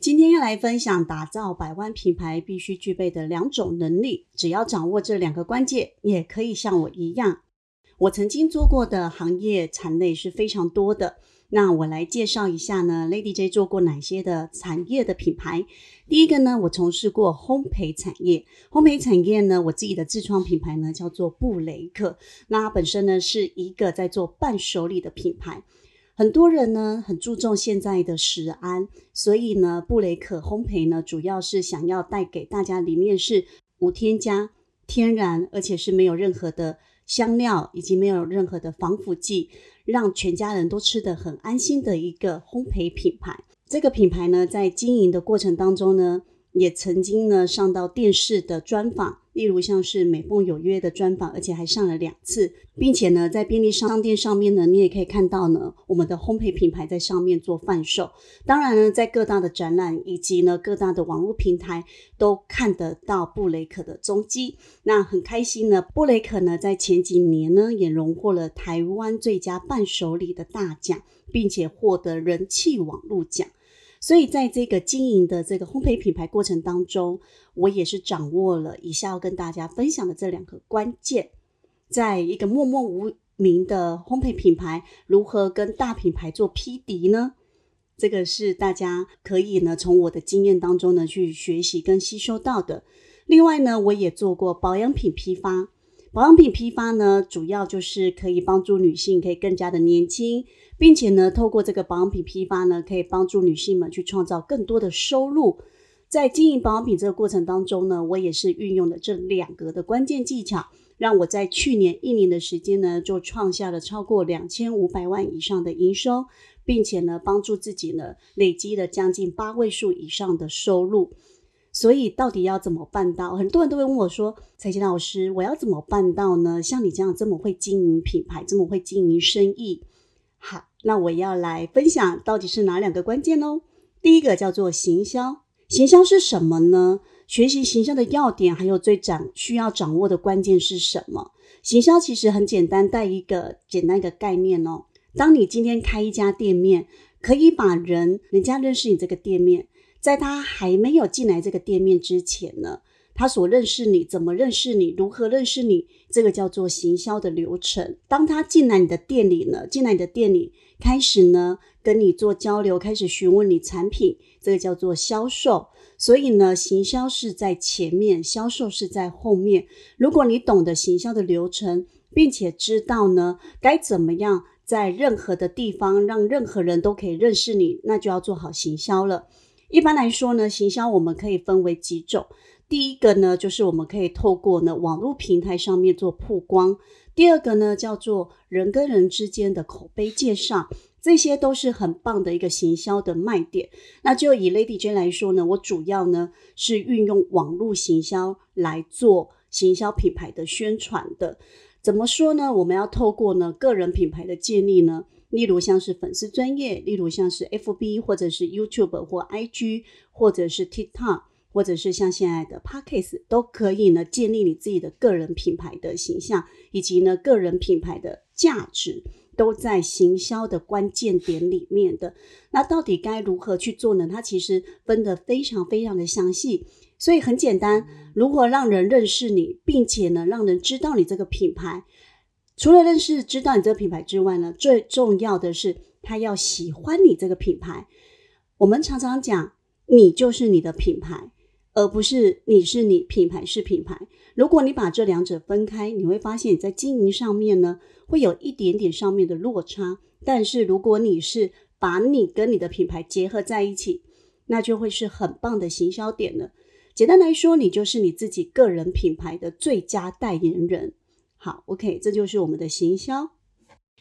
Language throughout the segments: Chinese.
今天要来分享打造百万品牌必须具备的两种能力，只要掌握这两个关键，也可以像我一样。我曾经做过的行业产类是非常多的，那我来介绍一下呢，Lady J 做过哪些的产业的品牌。第一个呢，我从事过烘焙产业，烘焙产业呢，我自己的自创品牌呢叫做布雷克，那它本身呢是一个在做伴手礼的品牌。很多人呢很注重现在的食安，所以呢布雷克烘焙呢主要是想要带给大家里面是无添加、天然，而且是没有任何的香料以及没有任何的防腐剂，让全家人都吃得很安心的一个烘焙品牌。这个品牌呢在经营的过程当中呢。也曾经呢上到电视的专访，例如像是美凤有约的专访，而且还上了两次，并且呢在便利商店上面呢，你也可以看到呢我们的烘焙品牌在上面做贩售。当然呢，在各大的展览以及呢各大的网络平台都看得到布雷克的踪迹。那很开心呢，布雷克呢在前几年呢也荣获了台湾最佳伴手礼的大奖，并且获得人气网络奖。所以，在这个经营的这个烘焙品牌过程当中，我也是掌握了以下要跟大家分享的这两个关键。在一个默默无名的烘焙品牌，如何跟大品牌做匹敌呢？这个是大家可以呢从我的经验当中呢去学习跟吸收到的。另外呢，我也做过保养品批发。保养品批发呢，主要就是可以帮助女性可以更加的年轻，并且呢，透过这个保养品批发呢，可以帮助女性们去创造更多的收入。在经营保养品这个过程当中呢，我也是运用了这两个的关键技巧，让我在去年一年的时间呢，就创下了超过两千五百万以上的营收，并且呢，帮助自己呢，累积了将近八位数以上的收入。所以到底要怎么办到？很多人都会问我说：“蔡琴老师，我要怎么办到呢？像你这样这么会经营品牌，这么会经营生意。”好，那我要来分享到底是哪两个关键哦。第一个叫做行销，行销是什么呢？学习行销的要点，还有最掌需要掌握的关键是什么？行销其实很简单，带一个简单一个概念哦。当你今天开一家店面，可以把人人家认识你这个店面。在他还没有进来这个店面之前呢，他所认识你，怎么认识你，如何认识你，这个叫做行销的流程。当他进来你的店里呢，进来你的店里，开始呢跟你做交流，开始询问你产品，这个叫做销售。所以呢，行销是在前面，销售是在后面。如果你懂得行销的流程，并且知道呢该怎么样在任何的地方让任何人都可以认识你，那就要做好行销了。一般来说呢，行销我们可以分为几种。第一个呢，就是我们可以透过呢网络平台上面做曝光；第二个呢，叫做人跟人之间的口碑介绍，这些都是很棒的一个行销的卖点。那就以 Lady J 来说呢，我主要呢是运用网络行销来做行销品牌的宣传的。怎么说呢？我们要透过呢个人品牌的建立呢。例如像是粉丝专业，例如像是 FB 或者是 YouTube 或 IG，或者是 TikTok，或者是像现在的 Podcast，都可以呢建立你自己的个人品牌的形象，以及呢个人品牌的价值，都在行销的关键点里面的。那到底该如何去做呢？它其实分得非常非常的详细，所以很简单，如何让人认识你，并且呢让人知道你这个品牌。除了认识、知道你这个品牌之外呢，最重要的是他要喜欢你这个品牌。我们常常讲，你就是你的品牌，而不是你是你品牌是品牌。如果你把这两者分开，你会发现你在经营上面呢，会有一点点上面的落差。但是如果你是把你跟你的品牌结合在一起，那就会是很棒的行销点了。简单来说，你就是你自己个人品牌的最佳代言人。好，OK，这就是我们的行销。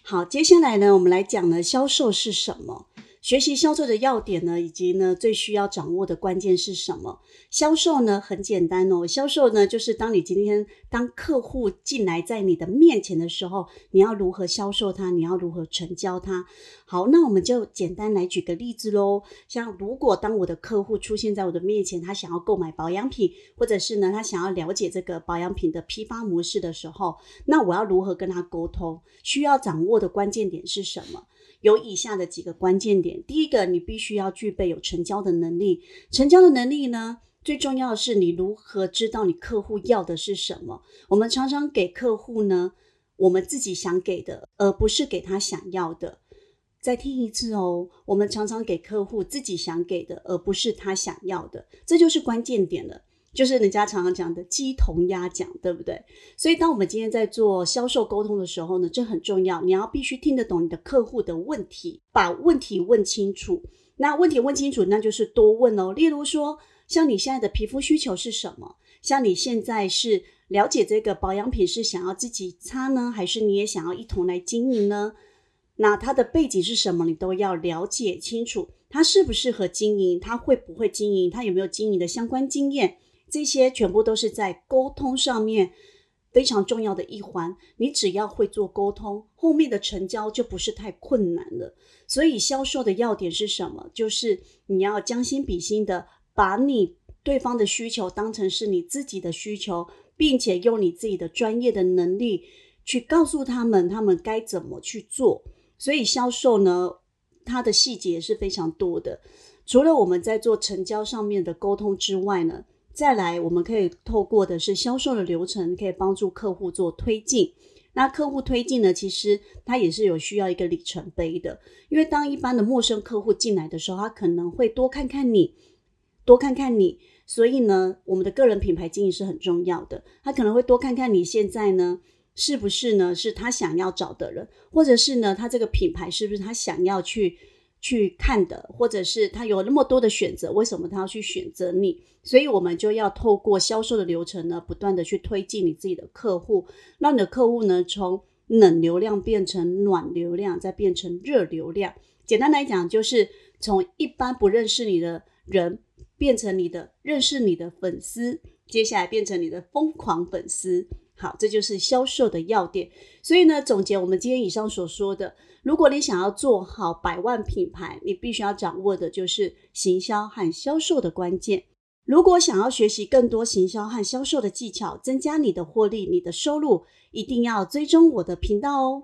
好，接下来呢，我们来讲呢，销售是什么？学习销售的要点呢，以及呢最需要掌握的关键是什么？销售呢很简单哦，销售呢就是当你今天当客户进来在你的面前的时候，你要如何销售他？你要如何成交他？好，那我们就简单来举个例子喽。像如果当我的客户出现在我的面前，他想要购买保养品，或者是呢他想要了解这个保养品的批发模式的时候，那我要如何跟他沟通？需要掌握的关键点是什么？有以下的几个关键点。第一个，你必须要具备有成交的能力。成交的能力呢，最重要的是你如何知道你客户要的是什么。我们常常给客户呢，我们自己想给的，而不是给他想要的。再听一次哦，我们常常给客户自己想给的，而不是他想要的。这就是关键点了。就是人家常常讲的鸡同鸭讲，对不对？所以当我们今天在做销售沟通的时候呢，这很重要，你要必须听得懂你的客户的问题，把问题问清楚。那问题问清楚，那就是多问哦。例如说，像你现在的皮肤需求是什么？像你现在是了解这个保养品是想要自己擦呢，还是你也想要一同来经营呢？那它的背景是什么？你都要了解清楚，它适不适合经营？它会不会经营？它有没有经营的相关经验？这些全部都是在沟通上面非常重要的一环。你只要会做沟通，后面的成交就不是太困难了。所以销售的要点是什么？就是你要将心比心的把你对方的需求当成是你自己的需求，并且用你自己的专业的能力去告诉他们他们该怎么去做。所以销售呢，它的细节是非常多的。除了我们在做成交上面的沟通之外呢？再来，我们可以透过的是销售的流程，可以帮助客户做推进。那客户推进呢，其实它也是有需要一个里程碑的。因为当一般的陌生客户进来的时候，他可能会多看看你，多看看你。所以呢，我们的个人品牌经营是很重要的。他可能会多看看你现在呢，是不是呢，是他想要找的人，或者是呢，他这个品牌是不是他想要去。去看的，或者是他有那么多的选择，为什么他要去选择你？所以我们就要透过销售的流程呢，不断的去推进你自己的客户，让你的客户呢从冷流量变成暖流量，再变成热流量。简单来讲，就是从一般不认识你的人变成你的认识你的粉丝，接下来变成你的疯狂粉丝。好，这就是销售的要点。所以呢，总结我们今天以上所说的，如果你想要做好百万品牌，你必须要掌握的就是行销和销售的关键。如果想要学习更多行销和销售的技巧，增加你的获利、你的收入，一定要追踪我的频道哦。